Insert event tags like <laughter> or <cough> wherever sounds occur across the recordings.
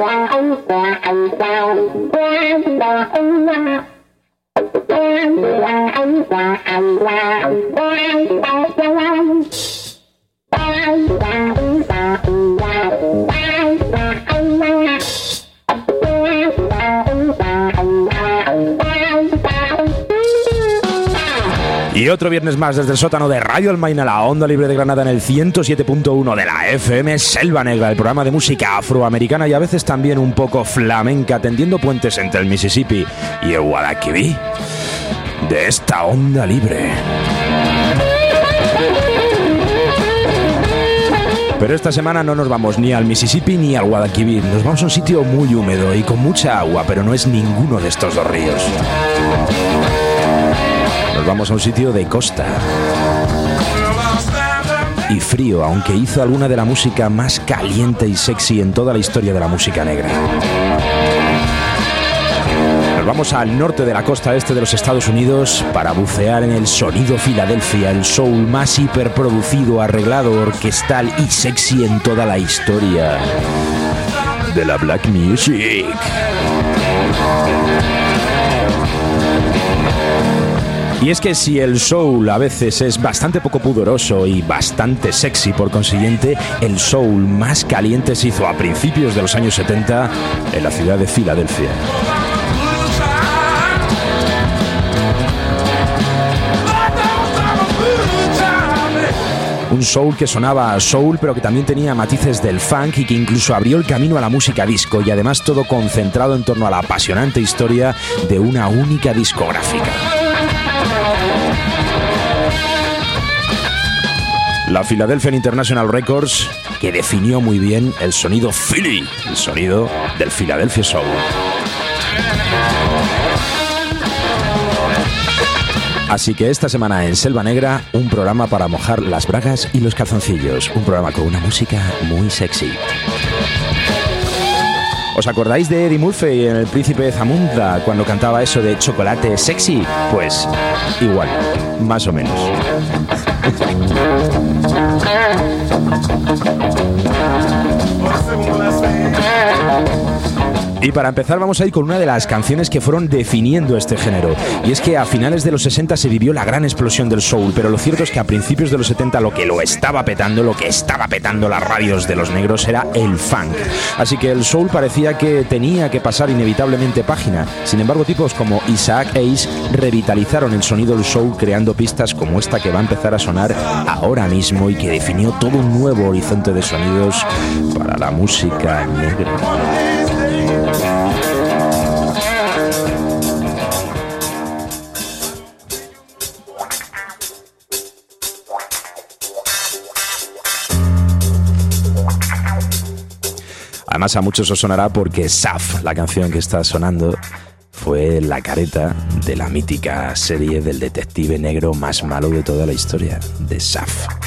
Y otro viernes más desde el sótano de Radio Almaina, la onda libre de Granada en el 107.1 de la FM Selva Negra, el programa de música afroamericana y a veces también un poco flamenca, tendiendo puentes entre el Mississippi y el Guadalquivir de esta onda libre. Pero esta semana no nos vamos ni al Mississippi ni al Guadalquivir, nos vamos a un sitio muy húmedo y con mucha agua, pero no es ninguno de estos dos ríos. Nos vamos a un sitio de costa. Y frío, aunque hizo alguna de la música más caliente y sexy en toda la historia de la música negra. Nos vamos al norte de la costa este de los Estados Unidos para bucear en el sonido Filadelfia, el soul más hiperproducido, arreglado, orquestal y sexy en toda la historia de la black music. Y es que si el soul a veces es bastante poco pudoroso y bastante sexy, por consiguiente, el soul más caliente se hizo a principios de los años 70 en la ciudad de Filadelfia. Un soul que sonaba a soul, pero que también tenía matices del funk y que incluso abrió el camino a la música disco y además todo concentrado en torno a la apasionante historia de una única discográfica. La Philadelphia International Records, que definió muy bien el sonido Philly, el sonido del Philadelphia Soul. Así que esta semana en Selva Negra, un programa para mojar las bragas y los calzoncillos. Un programa con una música muy sexy. ¿Os acordáis de Eddie Murphy en El Príncipe Zamunda cuando cantaba eso de chocolate sexy? Pues igual, más o menos. Você, vamos lá, Y para empezar vamos a ir con una de las canciones que fueron definiendo este género. Y es que a finales de los 60 se vivió la gran explosión del soul, pero lo cierto es que a principios de los 70 lo que lo estaba petando, lo que estaba petando las radios de los negros era el funk. Así que el soul parecía que tenía que pasar inevitablemente página. Sin embargo, tipos como Isaac Ace revitalizaron el sonido del soul creando pistas como esta que va a empezar a sonar ahora mismo y que definió todo un nuevo horizonte de sonidos para la música negra. Además a muchos os sonará porque Saf, la canción que está sonando, fue la careta de la mítica serie del detective negro más malo de toda la historia, de Saf.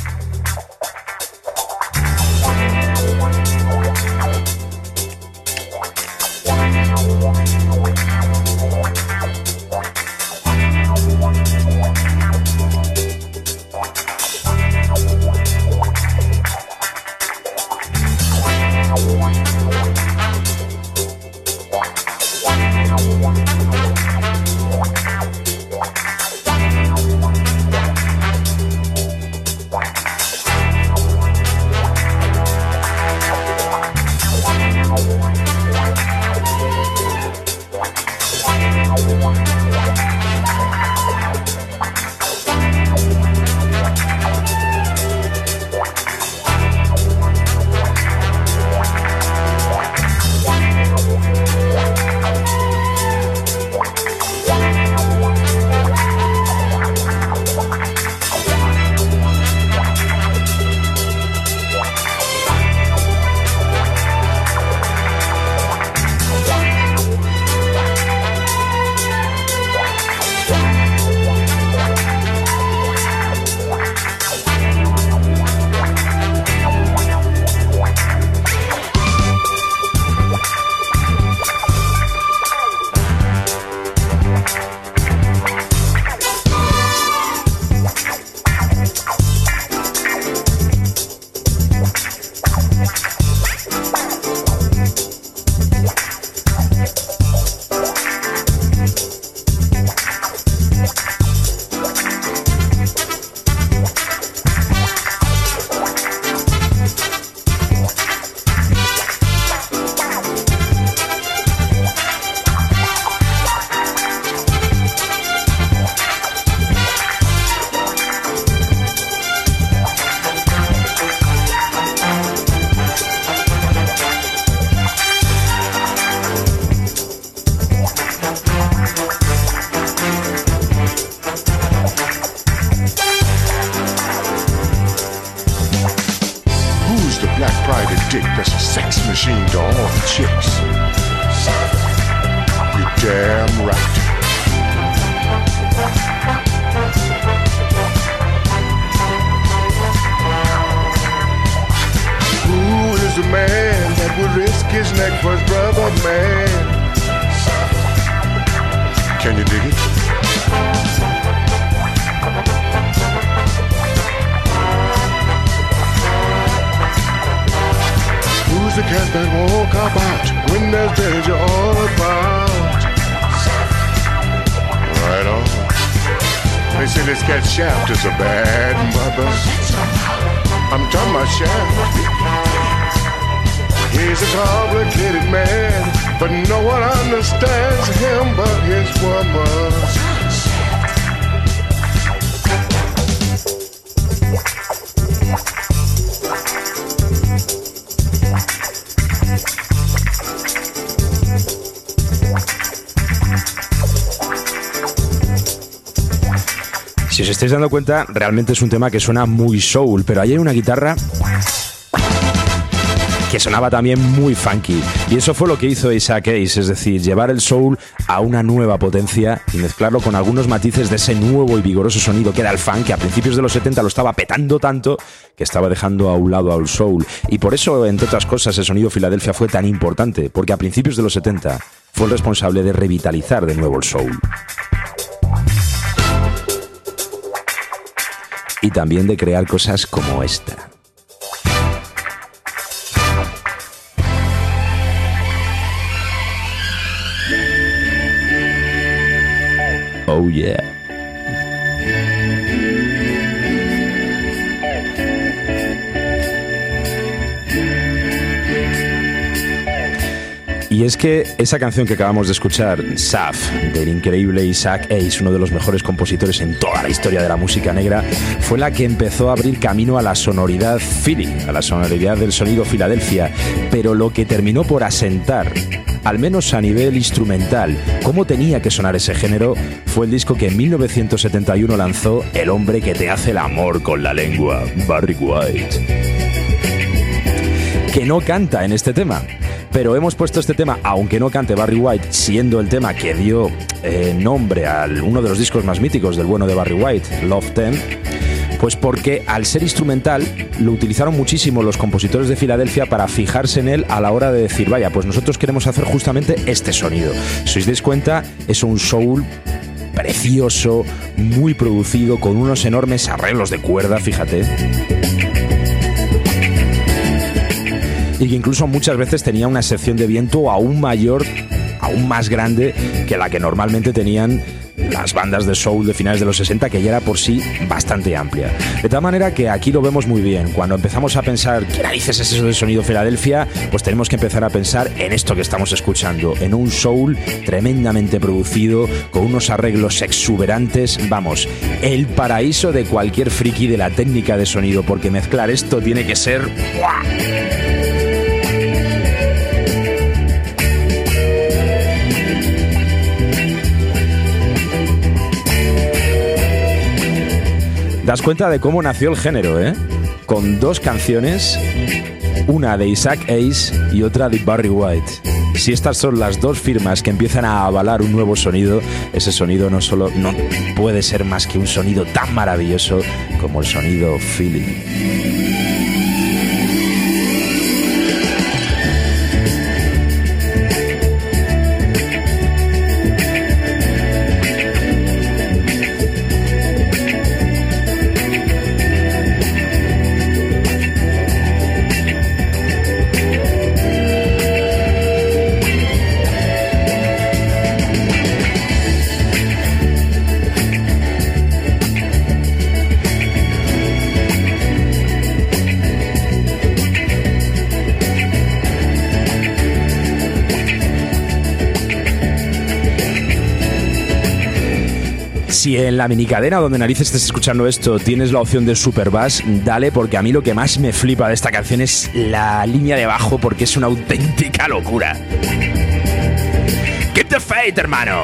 Estáis dando cuenta, realmente es un tema que suena muy soul, pero ahí hay una guitarra que sonaba también muy funky. Y eso fue lo que hizo Isaac Ace, es decir, llevar el soul a una nueva potencia y mezclarlo con algunos matices de ese nuevo y vigoroso sonido que era el funk, que a principios de los 70 lo estaba petando tanto que estaba dejando a un lado al soul. Y por eso, entre otras cosas, el sonido Filadelfia fue tan importante, porque a principios de los 70 fue el responsable de revitalizar de nuevo el soul. Y también de crear cosas como esta. Oh yeah. Y es que esa canción que acabamos de escuchar, Saf, del increíble Isaac Ace, uno de los mejores compositores en toda la historia de la música negra, fue la que empezó a abrir camino a la sonoridad Philly, a la sonoridad del sonido Filadelfia, pero lo que terminó por asentar al menos a nivel instrumental, cómo tenía que sonar ese género, fue el disco que en 1971 lanzó El hombre que te hace el amor con la lengua, Barry White. Que no canta en este tema, pero hemos puesto este tema, aunque no cante Barry White, siendo el tema que dio eh, nombre a uno de los discos más míticos del bueno de Barry White, Love Ten, pues porque al ser instrumental lo utilizaron muchísimo los compositores de Filadelfia para fijarse en él a la hora de decir, vaya, pues nosotros queremos hacer justamente este sonido. Si os dais cuenta, es un soul precioso, muy producido, con unos enormes arreglos de cuerda, fíjate y que incluso muchas veces tenía una sección de viento aún mayor, aún más grande que la que normalmente tenían las bandas de soul de finales de los 60, que ya era por sí bastante amplia. De tal manera que aquí lo vemos muy bien. Cuando empezamos a pensar, ¿qué narices es eso de sonido Filadelfia? Pues tenemos que empezar a pensar en esto que estamos escuchando, en un soul tremendamente producido, con unos arreglos exuberantes. Vamos, el paraíso de cualquier friki de la técnica de sonido, porque mezclar esto tiene que ser. Das cuenta de cómo nació el género, ¿eh? Con dos canciones, una de Isaac Ace y otra de Barry White. Si estas son las dos firmas que empiezan a avalar un nuevo sonido, ese sonido no solo no puede ser más que un sonido tan maravilloso como el sonido Philly. En la minicadena donde narices estés escuchando esto tienes la opción de Super Bass, dale, porque a mí lo que más me flipa de esta canción es la línea de bajo, porque es una auténtica locura. the faith, hermano.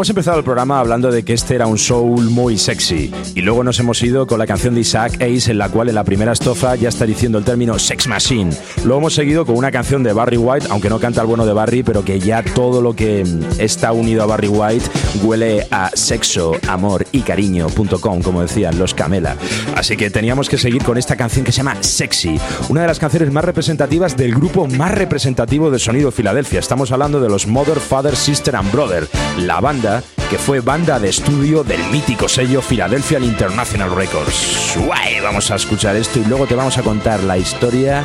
Hemos empezado el programa hablando de que este era un soul muy sexy y luego nos hemos ido con la canción de Isaac Ace en la cual en la primera estrofa ya está diciendo el término sex machine. Luego hemos seguido con una canción de Barry White, aunque no canta el bueno de Barry, pero que ya todo lo que está unido a Barry White huele a sexo, amor y cariño.com, como decían los Camela. Así que teníamos que seguir con esta canción que se llama Sexy, una de las canciones más representativas del grupo más representativo de sonido Filadelfia. Estamos hablando de los Mother, Father, Sister and Brother, la banda que fue banda de estudio del mítico sello Philadelphia International Records. Vamos a escuchar esto y luego te vamos a contar la historia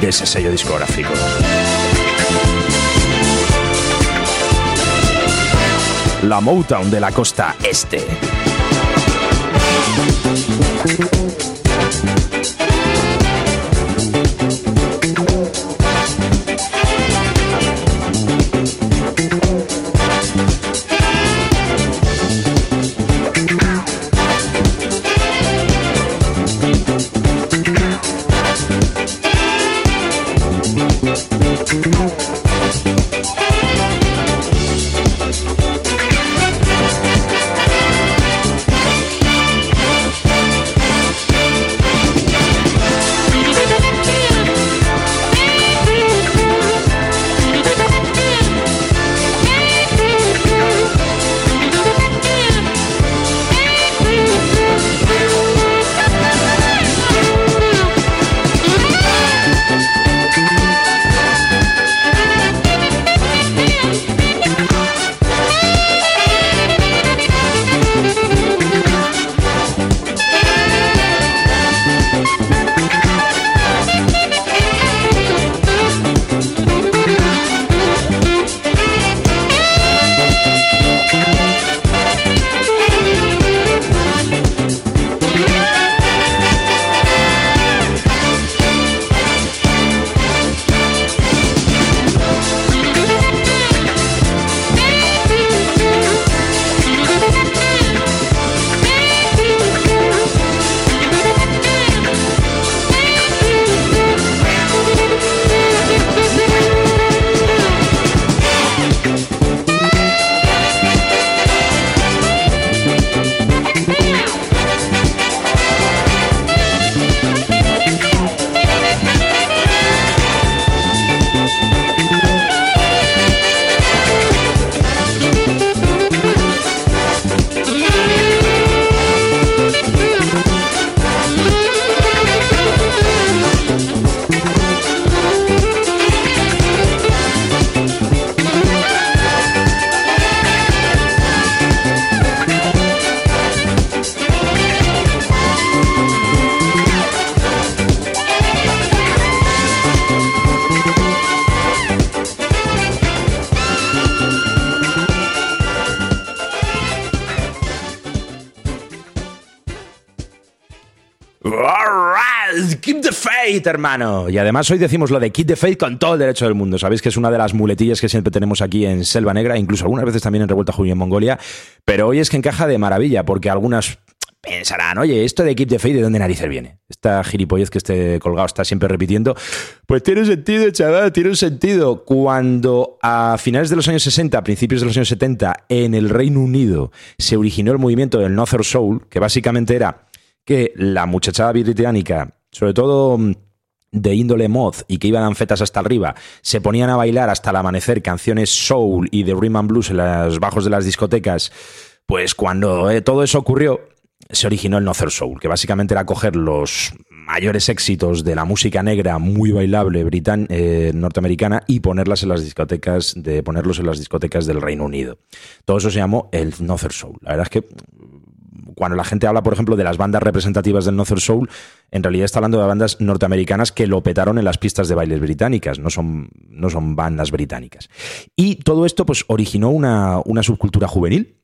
de ese sello discográfico. La Motown de la costa este. Thank you. Hermano. Y además hoy decimos lo de Kid the Faith con todo el derecho del mundo. Sabéis que es una de las muletillas que siempre tenemos aquí en Selva Negra, incluso algunas veces también en Revuelta Junio en Mongolia. Pero hoy es que encaja de maravilla, porque algunas pensarán, oye, esto de Keep the Faith, ¿de dónde narices viene? Esta gilipollez que este colgado está siempre repitiendo. Pues tiene sentido, chaval, tiene un sentido. Cuando a finales de los años 60, principios de los años 70, en el Reino Unido se originó el movimiento del Northern Soul, que básicamente era que la muchachada británica, sobre todo de índole mod y que iban anfetas hasta arriba se ponían a bailar hasta el amanecer canciones soul y de rhythm and blues en los bajos de las discotecas, pues cuando eh, todo eso ocurrió, se originó el Nother Soul, que básicamente era coger los mayores éxitos de la música negra muy bailable britan eh, norteamericana y ponerlas en las discotecas de ponerlos en las discotecas del Reino Unido. Todo eso se llamó el Nother Soul. La verdad es que cuando la gente habla, por ejemplo, de las bandas representativas del Nother Soul, en realidad está hablando de bandas norteamericanas que lo petaron en las pistas de bailes británicas, no son, no son bandas británicas. Y todo esto pues originó una, una subcultura juvenil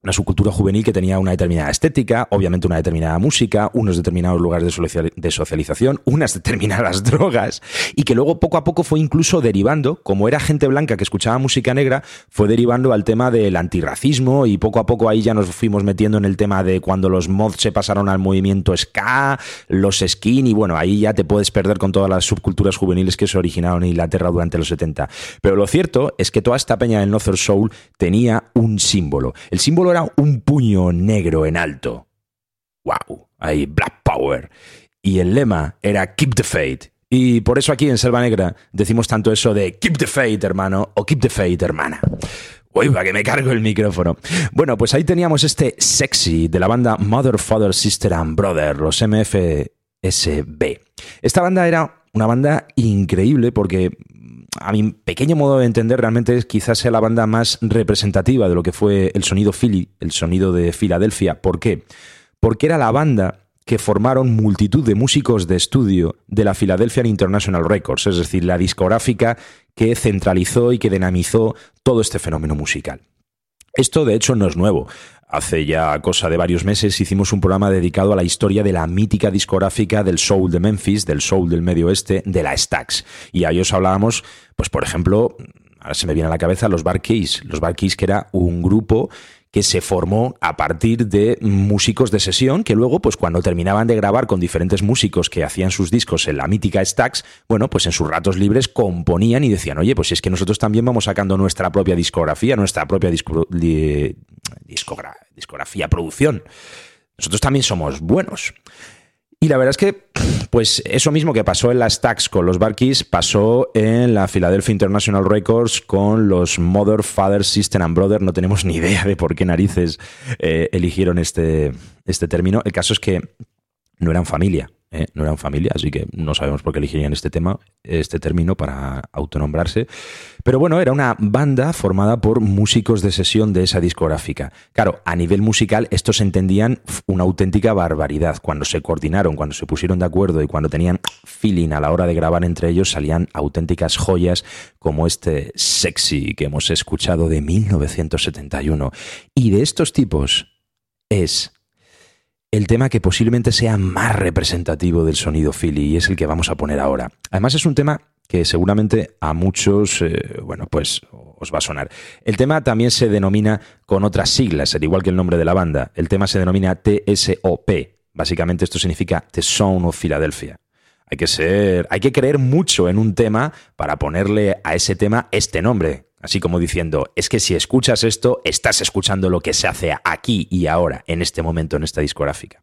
una subcultura juvenil que tenía una determinada estética, obviamente una determinada música, unos determinados lugares de socialización, <laughs> unas determinadas drogas, y que luego poco a poco fue incluso derivando, como era gente blanca que escuchaba música negra, fue derivando al tema del antirracismo y poco a poco ahí ya nos fuimos metiendo en el tema de cuando los mods se pasaron al movimiento ska, los skin, y bueno, ahí ya te puedes perder con todas las subculturas juveniles que se originaron en Inglaterra durante los 70. Pero lo cierto es que toda esta peña del Northern Soul tenía un símbolo. El símbolo era un puño negro en alto. ¡Wow! Ahí, Black Power. Y el lema era Keep the Faith. Y por eso aquí en Selva Negra decimos tanto eso de Keep the Faith, hermano, o Keep the Faith, hermana. Uy, para que me cargo el micrófono. Bueno, pues ahí teníamos este sexy de la banda Mother, Father, Sister and Brother, los MFSB. Esta banda era una banda increíble porque a mi pequeño modo de entender, realmente quizás sea la banda más representativa de lo que fue el sonido Philly, el sonido de Filadelfia. ¿Por qué? Porque era la banda que formaron multitud de músicos de estudio de la Philadelphia International Records, es decir, la discográfica que centralizó y que dinamizó todo este fenómeno musical. Esto, de hecho, no es nuevo. Hace ya cosa de varios meses hicimos un programa dedicado a la historia de la mítica discográfica del soul de Memphis, del soul del medio oeste, de la Stax. Y ahí os hablábamos, pues por ejemplo, ahora se me viene a la cabeza los Bar Keys. Los Bar Keys que era un grupo que se formó a partir de músicos de sesión que luego, pues cuando terminaban de grabar con diferentes músicos que hacían sus discos en la mítica Stax, bueno, pues en sus ratos libres componían y decían, oye, pues es que nosotros también vamos sacando nuestra propia discografía, nuestra propia discografía, producción. Nosotros también somos buenos. Y la verdad es que, pues eso mismo que pasó en las Tax con los Barkeys, pasó en la Philadelphia International Records con los Mother, Father, Sister and Brother. No tenemos ni idea de por qué narices eh, eligieron este, este término. El caso es que no eran familia. ¿Eh? no eran familia, así que no sabemos por qué elegirían este tema, este término para autonombrarse. Pero bueno, era una banda formada por músicos de sesión de esa discográfica. Claro, a nivel musical estos entendían una auténtica barbaridad. Cuando se coordinaron, cuando se pusieron de acuerdo y cuando tenían feeling a la hora de grabar entre ellos, salían auténticas joyas como este Sexy que hemos escuchado de 1971. Y de estos tipos es el tema que posiblemente sea más representativo del sonido Philly y es el que vamos a poner ahora. Además es un tema que seguramente a muchos, eh, bueno, pues os va a sonar. El tema también se denomina con otras siglas, al igual que el nombre de la banda. El tema se denomina TSOP. Básicamente esto significa The Sound of Philadelphia. Hay que ser, hay que creer mucho en un tema para ponerle a ese tema este nombre, Así como diciendo, es que si escuchas esto, estás escuchando lo que se hace aquí y ahora, en este momento, en esta discográfica.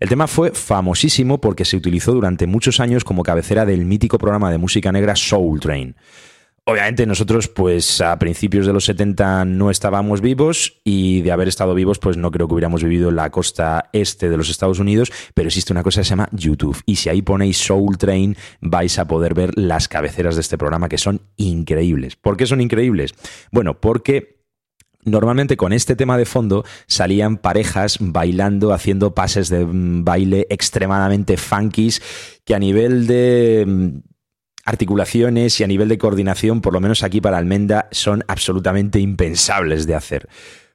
El tema fue famosísimo porque se utilizó durante muchos años como cabecera del mítico programa de música negra Soul Train. Obviamente nosotros pues a principios de los 70 no estábamos vivos y de haber estado vivos pues no creo que hubiéramos vivido en la costa este de los Estados Unidos, pero existe una cosa que se llama YouTube y si ahí ponéis Soul Train vais a poder ver las cabeceras de este programa que son increíbles. ¿Por qué son increíbles? Bueno, porque Normalmente con este tema de fondo salían parejas bailando, haciendo pases de mm, baile extremadamente funkies que a nivel de mm, articulaciones y a nivel de coordinación, por lo menos aquí para Almenda, son absolutamente impensables de hacer.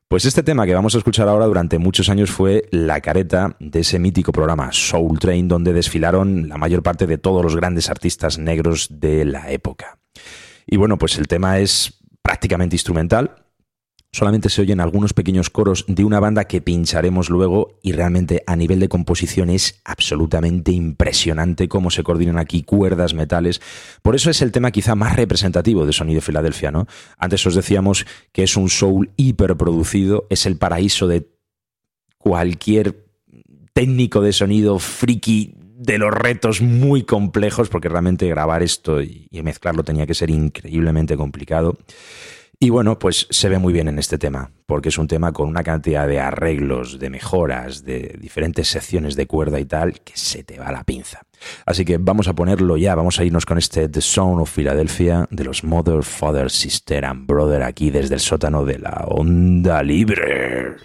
Pues este tema que vamos a escuchar ahora durante muchos años fue la careta de ese mítico programa Soul Train, donde desfilaron la mayor parte de todos los grandes artistas negros de la época. Y bueno, pues el tema es prácticamente instrumental, solamente se oyen algunos pequeños coros de una banda que pincharemos luego y realmente a nivel de composición es absolutamente impresionante cómo se coordinan aquí cuerdas, metales. Por eso es el tema quizá más representativo de Sonido Filadelfia, ¿no? Antes os decíamos que es un soul hiperproducido, es el paraíso de cualquier técnico de sonido friki de los retos muy complejos, porque realmente grabar esto y, mezclarlo tenía que ser increíblemente complicado. Y bueno, pues se ve muy bien en este tema, porque es un tema con una cantidad de arreglos, de mejoras, de diferentes secciones de cuerda y tal, que se te va la pinza. Así que vamos a ponerlo ya, vamos a irnos con este The Sound of Philadelphia de los Mother, Father, Sister and Brother aquí desde el sótano de la Onda Libre.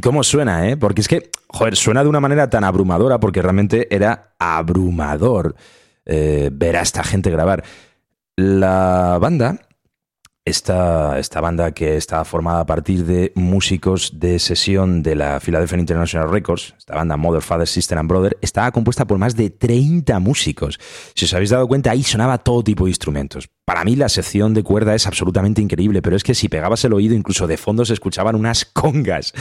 Cómo suena, ¿eh? Porque es que, joder, suena de una manera tan abrumadora porque realmente era abrumador eh, ver a esta gente grabar. La banda esta, esta, banda que está formada a partir de músicos de sesión de la Philadelphia International Records, esta banda Mother, Father, Sister and Brother, estaba compuesta por más de 30 músicos. Si os habéis dado cuenta, ahí sonaba todo tipo de instrumentos. Para mí la sección de cuerda es absolutamente increíble, pero es que si pegabas el oído, incluso de fondo se escuchaban unas <laughs> congas.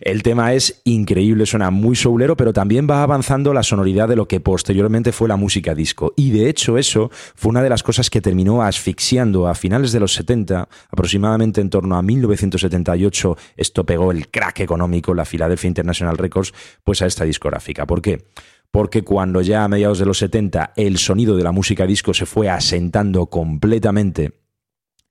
El tema es increíble, suena muy soulero, pero también va avanzando la sonoridad de lo que posteriormente fue la música disco. Y de hecho eso fue una de las cosas que terminó asfixiando a finales de los 70, aproximadamente en torno a 1978, esto pegó el crack económico, la Philadelphia International Records, pues a esta discográfica. ¿Por qué? Porque cuando ya a mediados de los 70 el sonido de la música disco se fue asentando completamente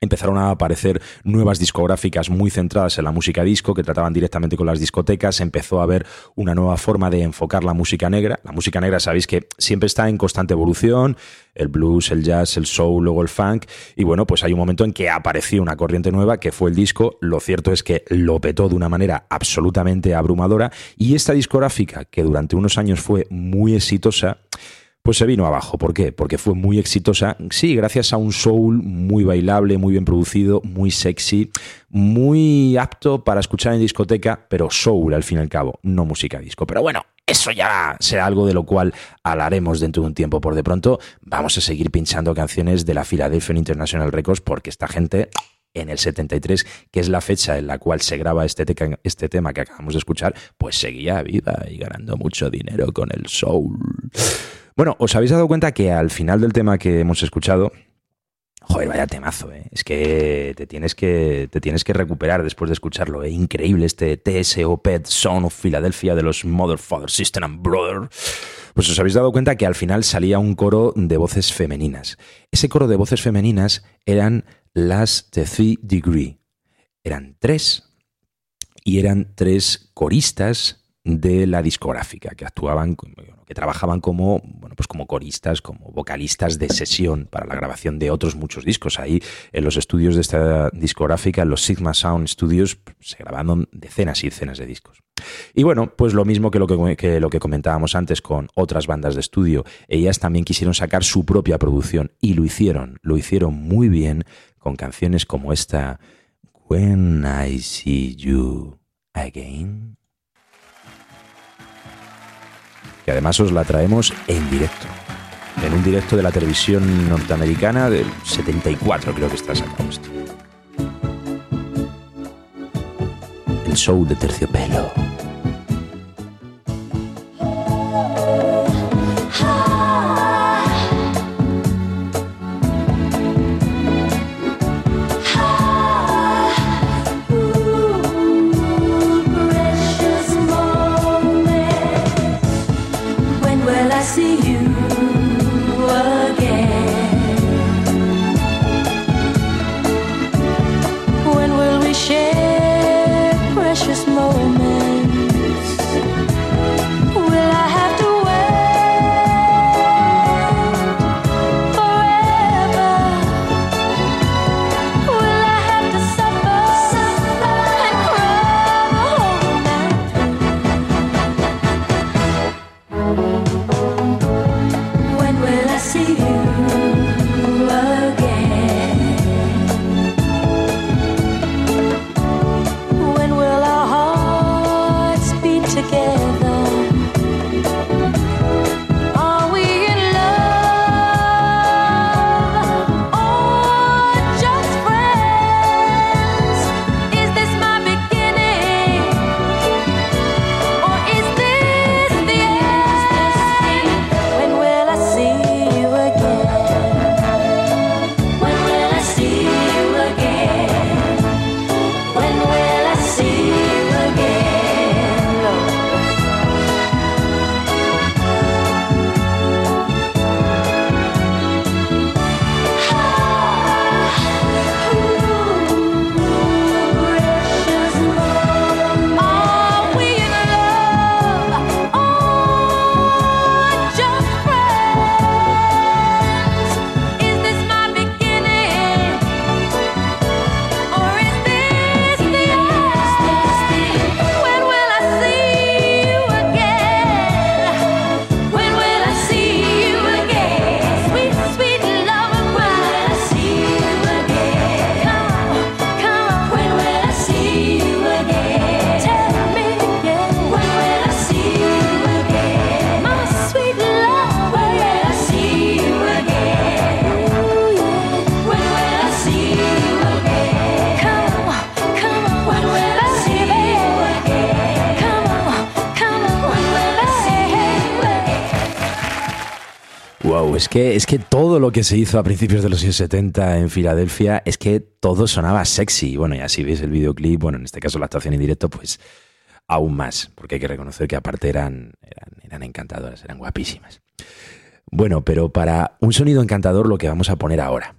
empezaron a aparecer nuevas discográficas muy centradas en la música disco que trataban directamente con las discotecas, empezó a haber una nueva forma de enfocar la música negra. La música negra sabéis que siempre está en constante evolución, el blues, el jazz, el soul, luego el funk, y bueno, pues hay un momento en que apareció una corriente nueva que fue el disco, lo cierto es que lo petó de una manera absolutamente abrumadora. Y esta discográfica que durante unos años fue muy exitosa, pues se vino abajo. ¿Por qué? Porque fue muy exitosa, sí, gracias a un soul muy bailable, muy bien producido, muy sexy, muy apto para escuchar en discoteca, pero soul al fin y al cabo, no música disco. Pero bueno, eso ya será algo de lo cual hablaremos dentro de un tiempo. Por de pronto, vamos a seguir pinchando canciones de la Philadelphia International Records porque esta gente en el 73, que es la fecha en la cual se graba este, este tema que acabamos de escuchar, pues seguía viva y ganando mucho dinero con el soul. Bueno, ¿os habéis dado cuenta que al final del tema que hemos escuchado, Joder, vaya temazo, ¿eh? Es que te tienes que, te tienes que recuperar después de escucharlo, ¿eh? Increíble este TSO Pet Son of Philadelphia de los Mother, Father, Sister and Brother. Pues os habéis dado cuenta que al final salía un coro de voces femeninas. Ese coro de voces femeninas eran las The Three Degree. Eran tres. Y eran tres coristas de la discográfica que actuaban que trabajaban como, bueno, pues como coristas, como vocalistas de sesión para la grabación de otros muchos discos. Ahí en los estudios de esta discográfica, en los Sigma Sound Studios, se grabaron decenas y decenas de discos. Y bueno, pues lo mismo que lo que, lo que comentábamos antes con otras bandas de estudio, ellas también quisieron sacar su propia producción y lo hicieron, lo hicieron muy bien con canciones como esta When I See You Again que además os la traemos en directo. En un directo de la televisión norteamericana del 74 creo que está sacado esto. El show de terciopelo. Es que todo lo que se hizo a principios de los años 70 en Filadelfia es que todo sonaba sexy. Bueno, ya si veis el videoclip, bueno, en este caso la actuación en directo, pues aún más, porque hay que reconocer que aparte eran, eran, eran encantadoras, eran guapísimas. Bueno, pero para un sonido encantador lo que vamos a poner ahora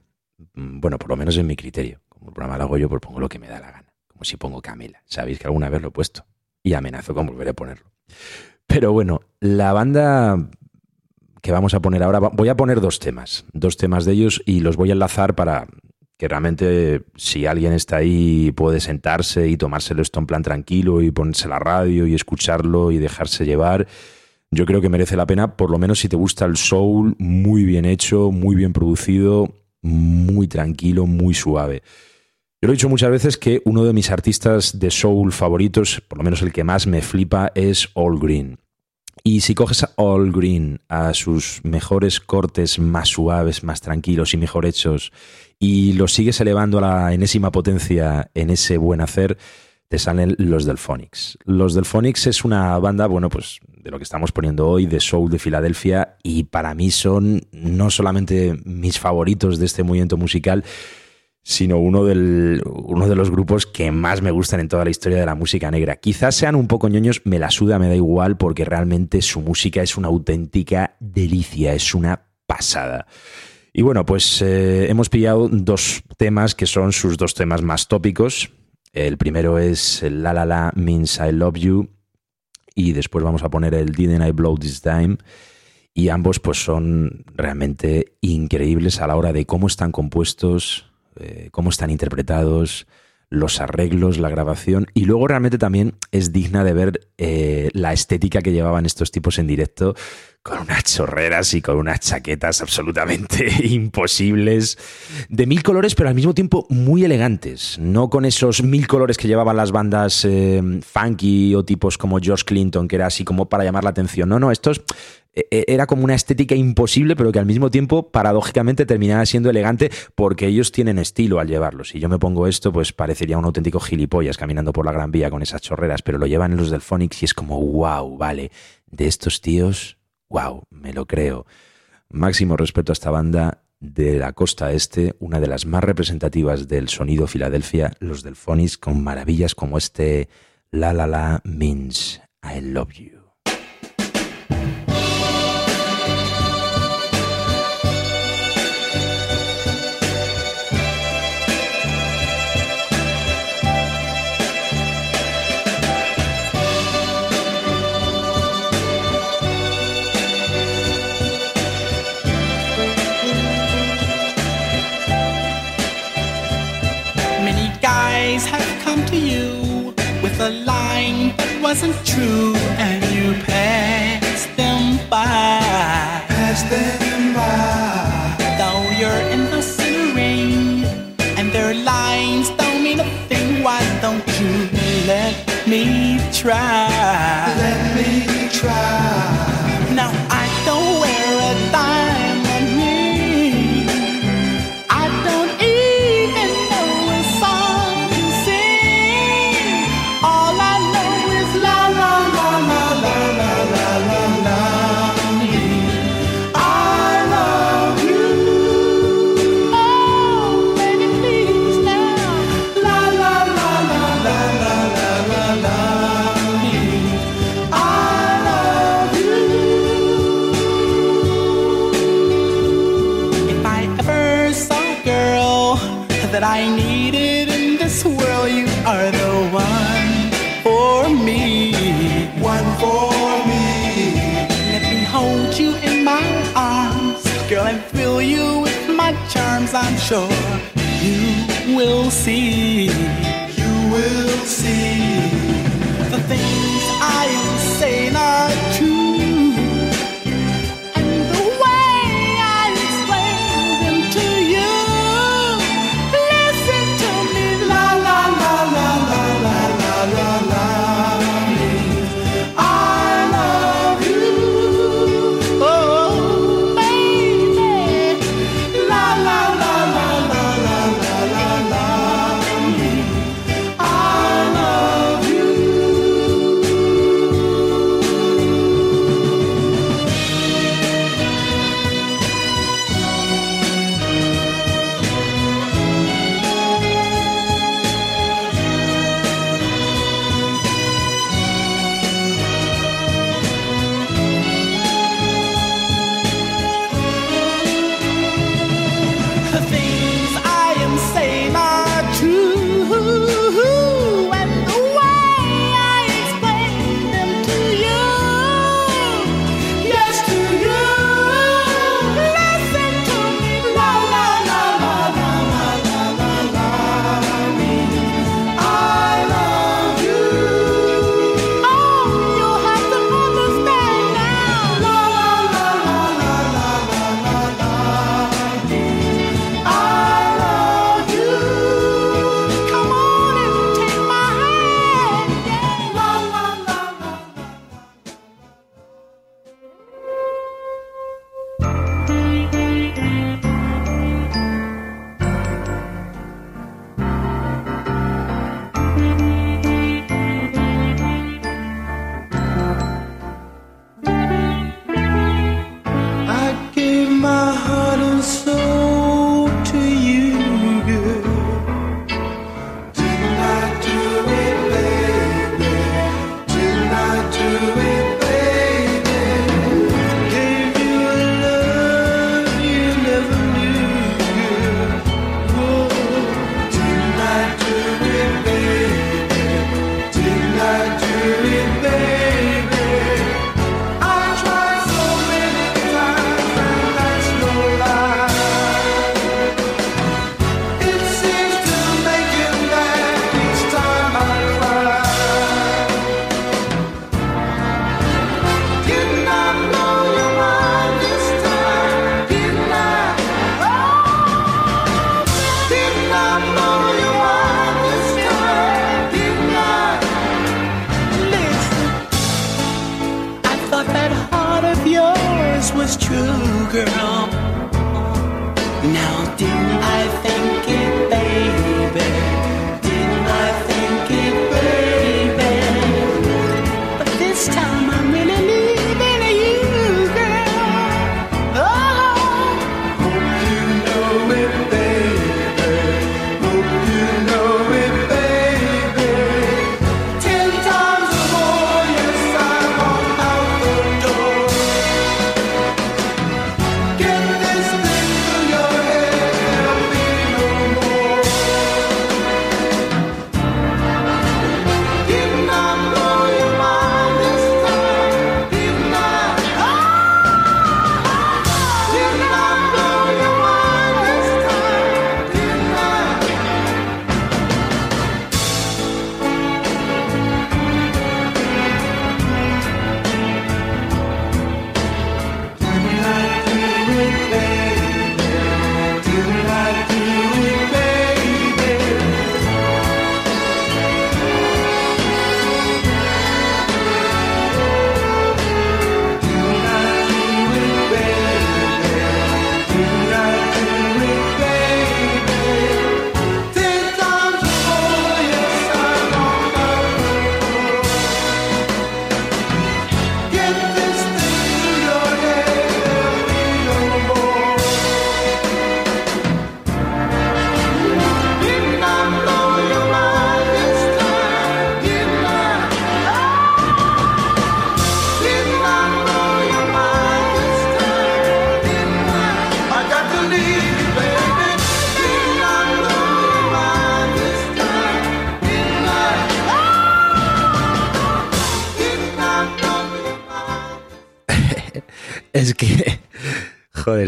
Mm, bueno, por lo menos en mi criterio. Como el programa lo hago yo, pues pongo lo que me da la gana. Como si pongo Camila. Sabéis que alguna vez lo he puesto. Y amenazo con volver a ponerlo. Pero bueno, la banda que vamos a poner ahora, voy a poner dos temas, dos temas de ellos y los voy a enlazar para que realmente si alguien está ahí puede sentarse y tomárselo esto en plan tranquilo y ponerse la radio y escucharlo y dejarse llevar. Yo creo que merece la pena, por lo menos si te gusta el soul, muy bien hecho, muy bien producido, muy tranquilo, muy suave. Yo lo he dicho muchas veces que uno de mis artistas de soul favoritos, por lo menos el que más me flipa, es All Green. Y si coges a All Green, a sus mejores cortes más suaves, más tranquilos y mejor hechos, y los sigues elevando a la enésima potencia en ese buen hacer, te salen los Delphonics. Los Delphonics es una banda, bueno, pues de lo que estamos poniendo hoy, de Soul de Filadelfia, y para mí son no solamente mis favoritos de este movimiento musical, sino uno, del, uno de los grupos que más me gustan en toda la historia de la música negra. Quizás sean un poco ñoños, me la suda, me da igual, porque realmente su música es una auténtica delicia, es una pasada. Y bueno, pues eh, hemos pillado dos temas que son sus dos temas más tópicos. El primero es La La La Means I Love You y después vamos a poner el Didn't I Blow This Time y ambos pues son realmente increíbles a la hora de cómo están compuestos, eh, cómo están interpretados, los arreglos, la grabación y luego realmente también es digna de ver eh, la estética que llevaban estos tipos en directo con unas chorreras y con unas chaquetas absolutamente <laughs> imposibles, de mil colores, pero al mismo tiempo muy elegantes, no con esos mil colores que llevaban las bandas eh, funky o tipos como George Clinton, que era así como para llamar la atención. No, no, estos era como una estética imposible, pero que al mismo tiempo, paradójicamente, terminaba siendo elegante porque ellos tienen estilo al llevarlo. Si yo me pongo esto, pues parecería un auténtico gilipollas caminando por la Gran Vía con esas chorreras, pero lo llevan los del Phonics y es como, wow, vale, de estos tíos, wow, me lo creo. Máximo respeto a esta banda de la costa este, una de las más representativas del sonido Filadelfia, los del Phonics, con maravillas como este La La La means I love you. True and you pass them by. Passed them by. Though you're in the rain and their lines don't mean a thing, why don't you let me try? I'm sure you will see. You will see the things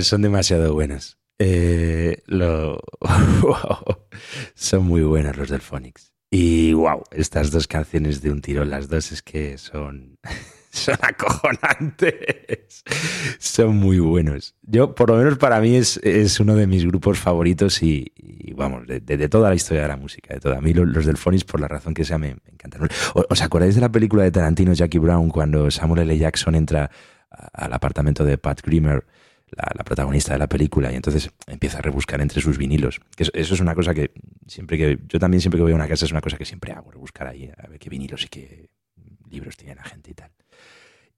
son demasiado buenas. Eh, lo, <laughs> son muy buenas los del Phonics. Y wow, estas dos canciones de un tiro, las dos es que son, <laughs> son acojonantes. Son muy buenos. Yo, por lo menos para mí, es, es uno de mis grupos favoritos y, vamos, de, toda la historia de la música, de toda. A mí lo- los, del Phonics, por la razón que sea, me, me encantan. ¿O- ¿Os acordáis de la película de Tarantino, Jackie Brown, cuando Samuel L. Jackson entra al apartamento de Pat Grimmer, la, protagonista de la película, y entonces empieza a rebuscar entre sus vinilos? Eso, eso es una cosa que siempre que, yo también siempre que voy a una casa es una cosa que siempre hago, rebuscar ahí a ver qué vinilos y qué libros tiene la gente y tal.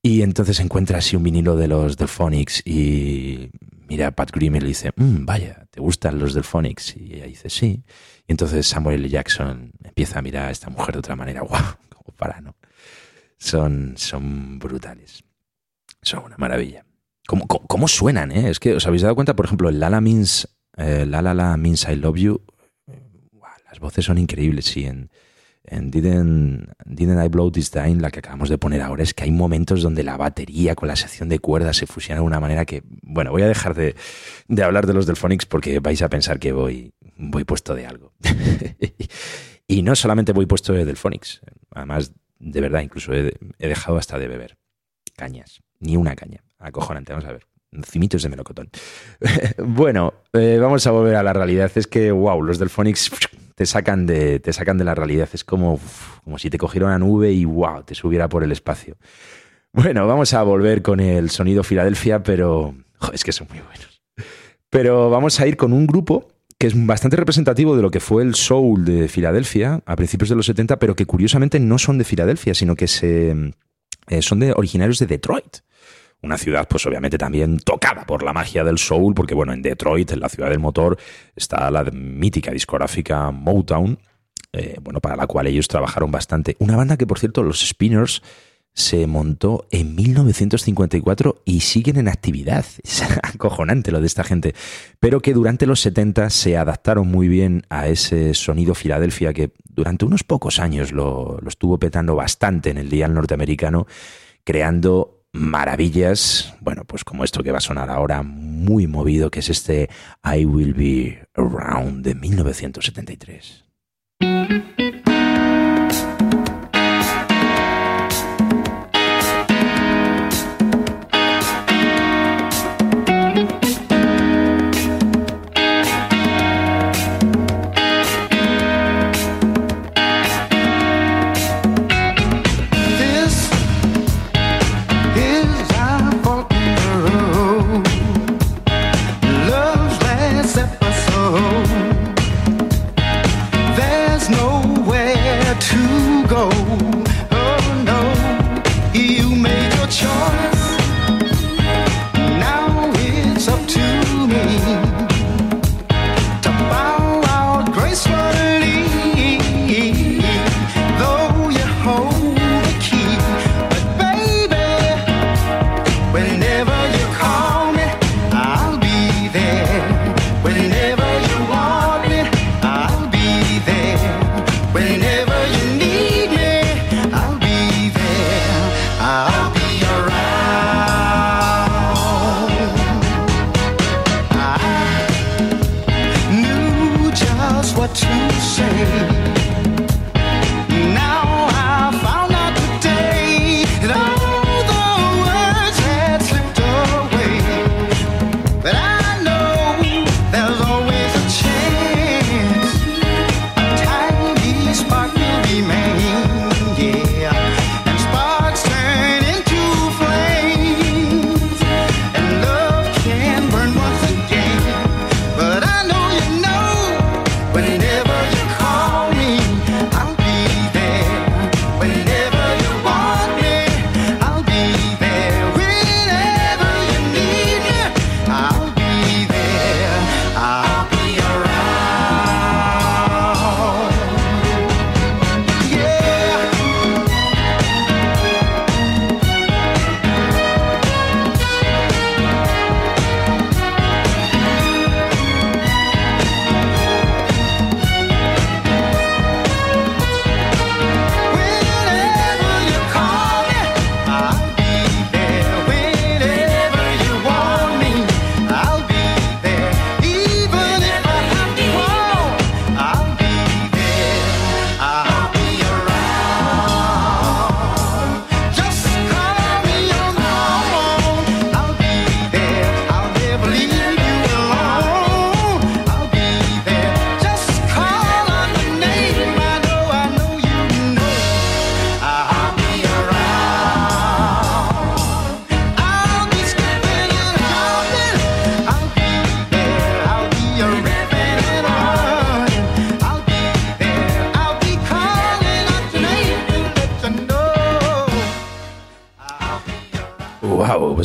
Y entonces encuentra así un vinilo de los Delphonics y mira a Pat Grimm y le dice, "Mm, vaya, ¿te gustan los Delphonics? Y ella dice, sí. Y entonces Samuel. Jackson empieza a mirar a esta mujer de otra manera, <laughs> guau, como para, ¿no? Son, son brutales. Son una maravilla. ¿Cómo, cómo, suenan, eh? Es que os habéis dado cuenta, por ejemplo, el Lala Means, eh, La La La Means I Love You, eh, las voces son increíbles, sí, en, Didn't, Didn't I Blow This Time, la que acabamos de poner ahora, es que hay momentos donde la batería con la sección de cuerdas se fusionan de una manera que, bueno, voy a dejar de, de hablar de los Delphonics porque vais a pensar que voy, voy puesto de algo. <laughs> y no solamente voy puesto de Delphonics, además, de verdad, incluso he dejado hasta de beber cañas, ni una caña, acojonante, vamos a ver. Cimitos de melocotón. <laughs> bueno, eh, vamos a volver a la realidad. Es que, wow, los Delphonics te sacan de, te sacan de la realidad. Es como, como si te cogiera una nube y wow, te subiera por el espacio. Bueno, vamos a volver con el sonido Filadelfia, pero es que son muy buenos. Pero vamos a ir con un grupo que es bastante representativo de lo que fue el soul de Filadelfia a principios de los 70, pero que curiosamente no son de Filadelfia, sino que se, eh, son de originarios de Detroit. Una ciudad, pues obviamente también tocada por la magia del soul, porque bueno, en Detroit, en la ciudad del motor, está la mítica discográfica Motown, eh, bueno, para la cual ellos trabajaron bastante. Una banda que, por cierto, los Spinners se montó en 1954 y siguen en actividad. <laughs> Es acojonante lo de esta gente. Pero que durante los 70 se adaptaron muy bien a ese sonido Filadelfia que durante unos pocos años lo, lo estuvo petando bastante en el dial norteamericano, creando maravillas, bueno, pues como esto que va a sonar ahora muy movido, que es este I Will Be Around de 1973.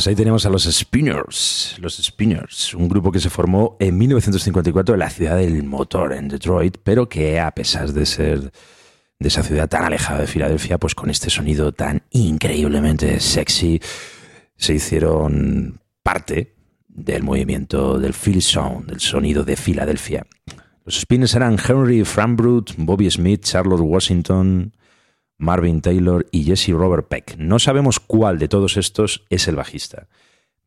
Pues ahí tenemos a los Spinners. Los Spinners, un grupo que se formó en 1954 en la ciudad del motor, en Detroit, pero que a pesar de ser de esa ciudad tan alejada de Filadelfia, pues con este sonido tan increíblemente sexy, se hicieron parte del movimiento del Phil Sound, del sonido de Filadelfia. Los Spinners eran Henry Frambrut, Bobby Smith, Charlotte Washington, Marvin Taylor y Jesse Robert Peck. No sabemos cuál de todos estos es el bajista,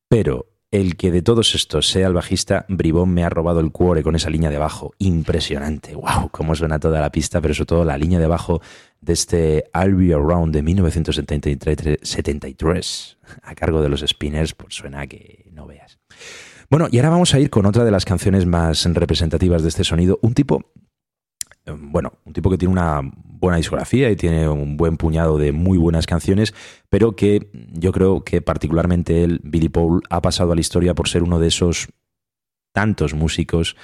pero el que de todos estos sea el bajista, Bribón me ha robado el cuore con esa línea de bajo. Impresionante. ¡Wow! Cómo suena toda la pista, pero sobre todo la línea de bajo de este I'll Be Around de 1973 73, a cargo de los Spinners, pues suena que no veas. Bueno, y ahora vamos a ir con otra de las canciones más representativas de este sonido. Un tipo eh, bueno, un tipo que tiene una buena discografía y tiene un buen puñado de muy buenas canciones, pero que yo creo que particularmente él, Billy Paul, ha pasado a la historia por ser uno de esos tantos músicos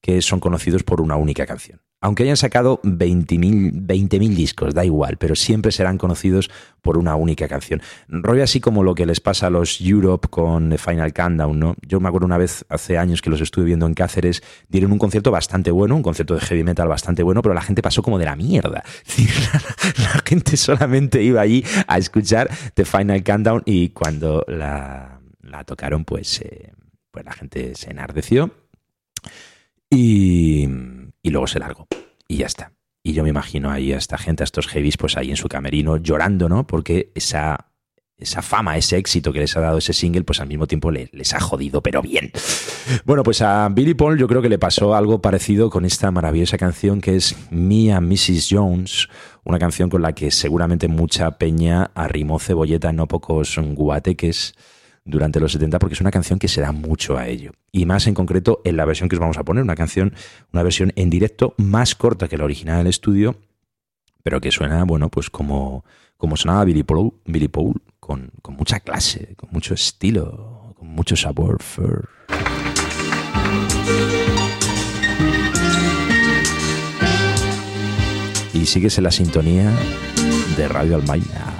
que son conocidos por una única canción. Aunque hayan sacado 20.000 20 discos, da igual, pero siempre serán conocidos por una única canción. Rollo así como lo que les pasa a los Europe con The Final Countdown, ¿no? Yo me acuerdo una vez, hace años que los estuve viendo en Cáceres, dieron un concierto bastante bueno, un concierto de heavy metal bastante bueno, pero la gente pasó como de la mierda. <laughs> La, gente solamente iba allí a escuchar The Final Countdown y cuando la, la tocaron, pues, eh, pues la gente se enardeció y, y luego se largó. Y ya está. Y yo me imagino ahí a esta gente, a estos heavies, pues ahí en su camerino llorando, ¿no? Porque esa, esa fama, ese éxito que les ha dado ese single, pues al mismo tiempo le- les ha jodido, pero bien. Bueno, pues a Billy Paul yo creo que le pasó algo parecido con esta maravillosa canción que es and Mrs. Jones, una canción con la que seguramente mucha peña arrimó cebolleta, no pocos guateques durante los 70 porque es una canción que se da mucho a ello. Y más en concreto en la versión que os vamos a poner, una canción, una versión en directo más corta que la original del estudio, pero que suena, bueno, pues como, como sonaba Billy Paul, Billy Paul con, con mucha clase, con mucho estilo, con mucho sabor. Y sigues en la sintonía de Radio Almaina.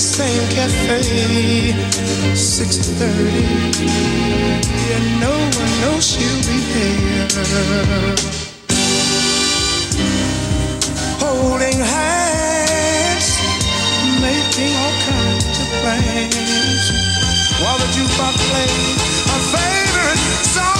Same cafe, 6:30. Yeah, no one knows she'll be there. Holding hands, making all kinds of plans while the jukebox plays our favorite song.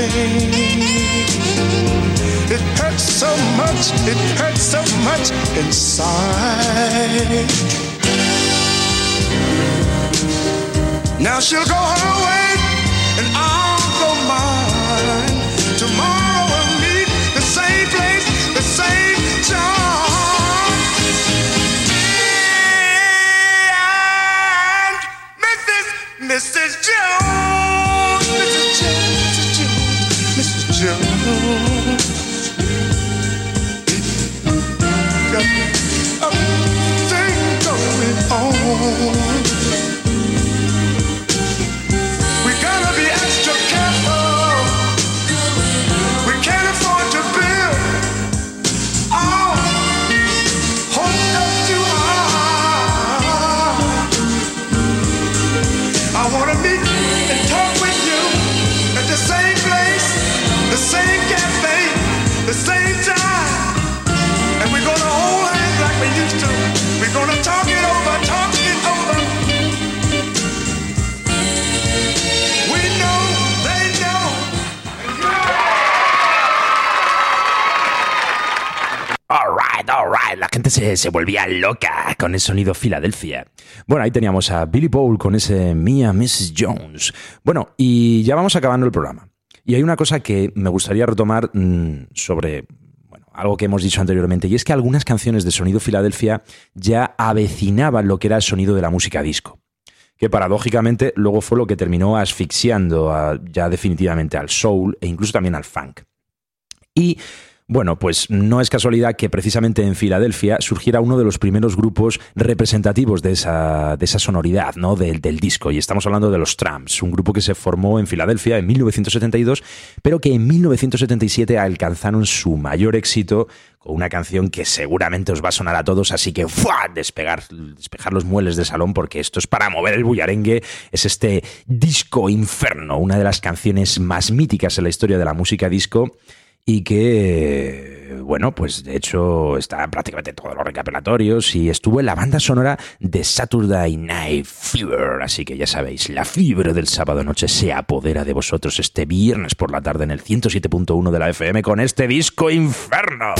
Believe. It hurts so much, it hurts so much inside. Now she'll go her way and I'll go mine. Tomorrow we'll meet the same place, the same time. And Mrs. Mrs. se, volvía loca con el sonido Filadelfia. Bueno, ahí teníamos a Billy Paul con ese Mia Mrs. Jones. Bueno, y ya vamos acabando el programa. Y hay una cosa que me gustaría retomar mm, sobre bueno, algo que hemos dicho anteriormente, y es que algunas canciones de sonido Filadelfia ya avecinaban lo que era el sonido de la música disco. Que paradójicamente luego fue lo que terminó asfixiando ya definitivamente al soul e incluso también al funk. Y bueno, pues no es casualidad que precisamente en Filadelfia surgiera uno de los primeros grupos representativos de esa, de esa sonoridad, ¿no? Del, del disco. Y estamos hablando de los Tramps, un grupo que se formó en Filadelfia en 1972, pero que en 1977 alcanzaron su mayor éxito con una canción que seguramente os va a sonar a todos, así que ¡fua! Despegar, despejar los muebles del salón porque esto es para mover el bullarengue, es este Disco Inferno, una de las canciones más míticas en la historia de la música disco y que, bueno, pues de hecho está en prácticamente todos los recapitulatorios y estuvo en la banda sonora de Saturday Night Fever. Así que ya sabéis, la fiebre del sábado noche se apodera de vosotros este viernes por la tarde en el 107.1 de la FM con este disco inferno.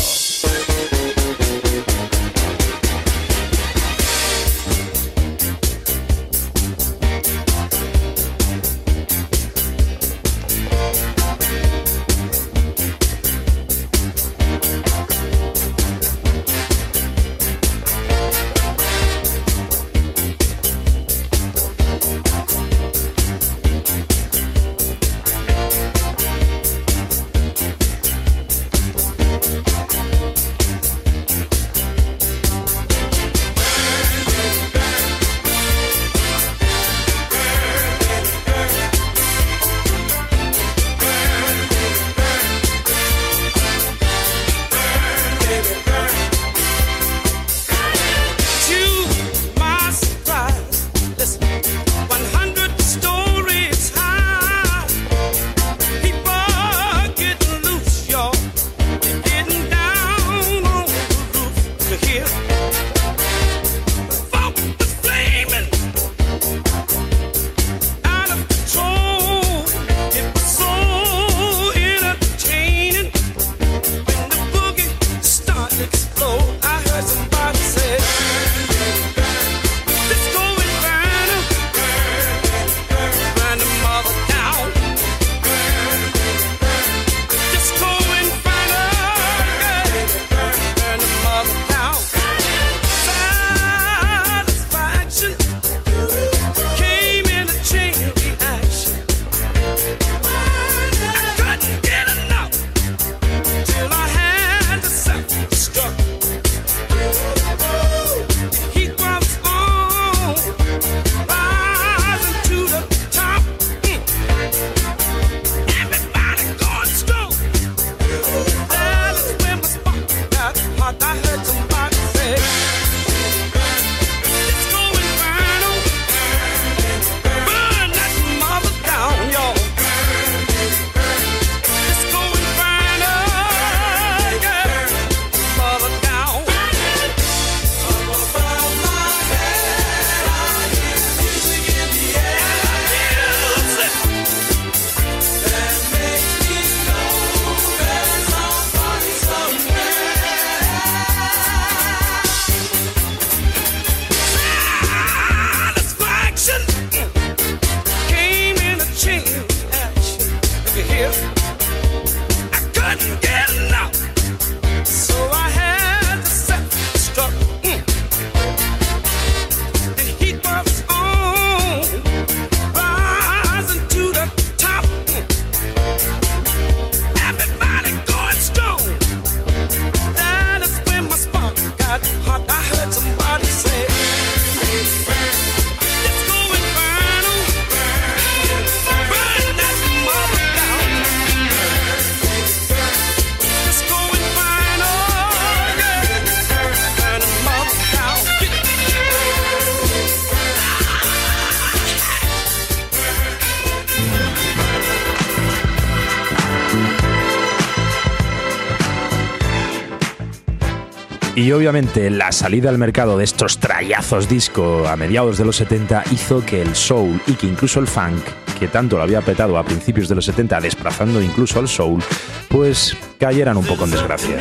Y obviamente la salida al mercado de estos trayazos disco a mediados de los 70 hizo que el soul y que incluso el funk, que tanto lo había petado a principios de los 70, desplazando incluso al soul, pues cayeran un poco en desgracia.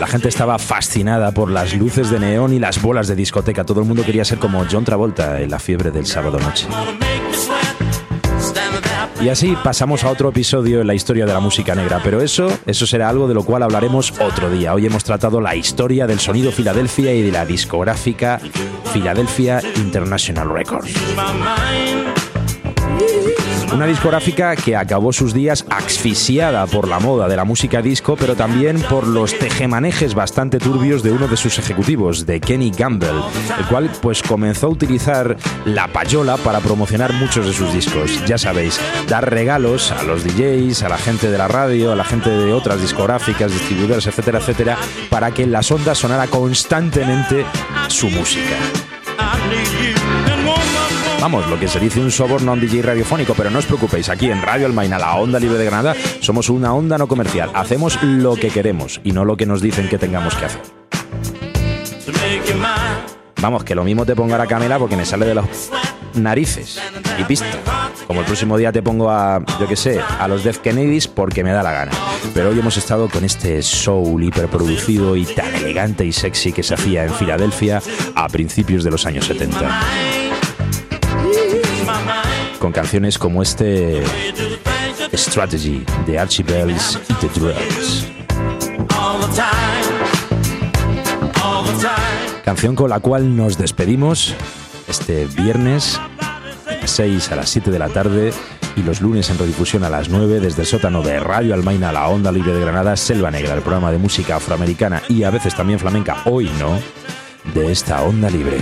La gente estaba fascinada por las luces de neón y las bolas de discoteca. Todo el mundo quería ser como John Travolta en la fiebre del sábado noche. Y así pasamos a otro episodio en la historia de la música negra, pero eso, eso será algo de lo cual hablaremos otro día. Hoy hemos tratado la historia del sonido Filadelfia y de la discográfica Philadelphia International Records. Una discográfica que acabó sus días asfixiada por la moda de la música disco, pero también por los tejemanejes bastante turbios de uno de sus ejecutivos, de Kenny Gamble, el cual pues comenzó a utilizar la payola para promocionar muchos de sus discos. Ya sabéis, dar regalos a los DJs, a la gente de la radio, a la gente de otras discográficas, distribuidores, etcétera, etcétera, para que en las ondas sonara constantemente su música. Vamos, lo que se dice un soborno a un DJ radiofónico, pero no os preocupéis, aquí en Radio Almaina, la onda libre de Granada, somos una onda no comercial. Hacemos lo que queremos y no lo que nos dicen que tengamos que hacer. Vamos, que lo mismo te pongo a la Camela porque me sale de los narices y pista. Como el próximo día te pongo a, yo que sé, a los Death Kennedys porque me da la gana. Pero hoy hemos estado con este soul hiperproducido y tan elegante y sexy que se hacía en Filadelfia a principios de los años 70 con canciones como este Strategy de Archie Bells y The Drugs. Canción con la cual nos despedimos este viernes de las 6 a las 7 de la tarde y los lunes en redifusión a las 9 desde el sótano de Radio Almaina, la onda libre de Granada, Selva Negra, el programa de música afroamericana y a veces también flamenca, hoy no, de esta onda libre.